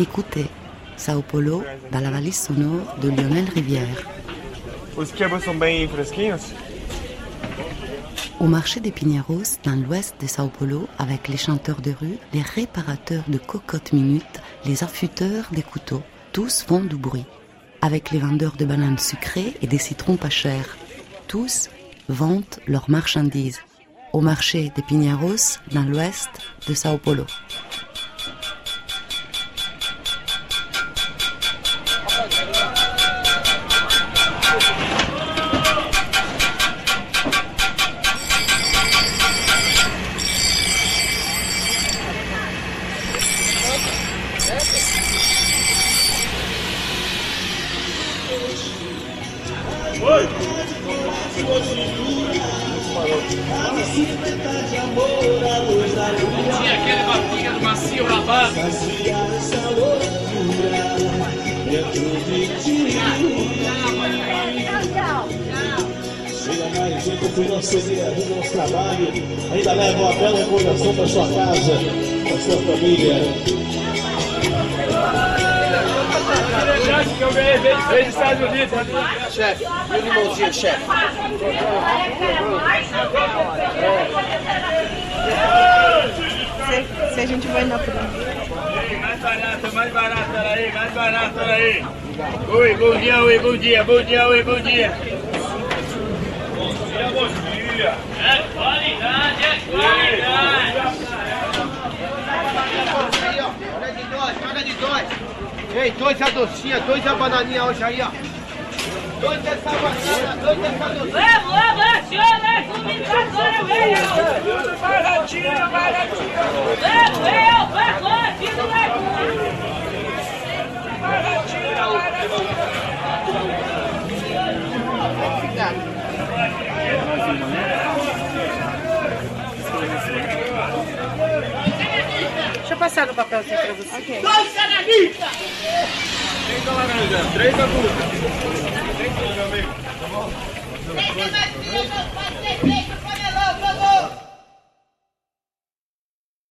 Écoutez, Sao Paulo, dans la valise sonore de Lionel Rivière. Fresquinhos? Au marché des Pinheiros, dans l'ouest de Sao Paulo, avec les chanteurs de rue, les réparateurs de cocottes minutes, les affûteurs des couteaux, tous font du bruit. Avec les vendeurs de bananes sucrées et des citrons pas chers, tous vendent leurs marchandises. Au marché des Pinheiros, dans l'ouest de Sao Paulo. Tinha aquele barriga do macio rapaz. Chega mais gente dia do nosso trabalho. Ainda leva uma bela recordação para sua casa, para sua família. Que eu ganhei veio dos Estados Unidos. Chefe, e o limãozinho, chefe? Se, se a gente vai na prima. Mais barato, mais barato, olha aí, mais barato, olha aí. Oi, bom dia, oi, bom dia, bom dia, oi, bom dia. Bom dia, bom dia. É qualidade, é qualidade. Olha de dois, paga de dois. Ei, dois a docinha, dois a bananinha hoje aí, ó. Dois dessa banana, dois dessa docinha. Vamos, vamos, senhor, vai comigo agora, velho! Tudo baratinho, baratinho. Vamos, eu, passar no papelzinho assim pra você. Okay. Dois canalistas! Três da laranja, três da fruta. Três da fruta, amigo. Tá bom? Três da maçã, quatro, três, três.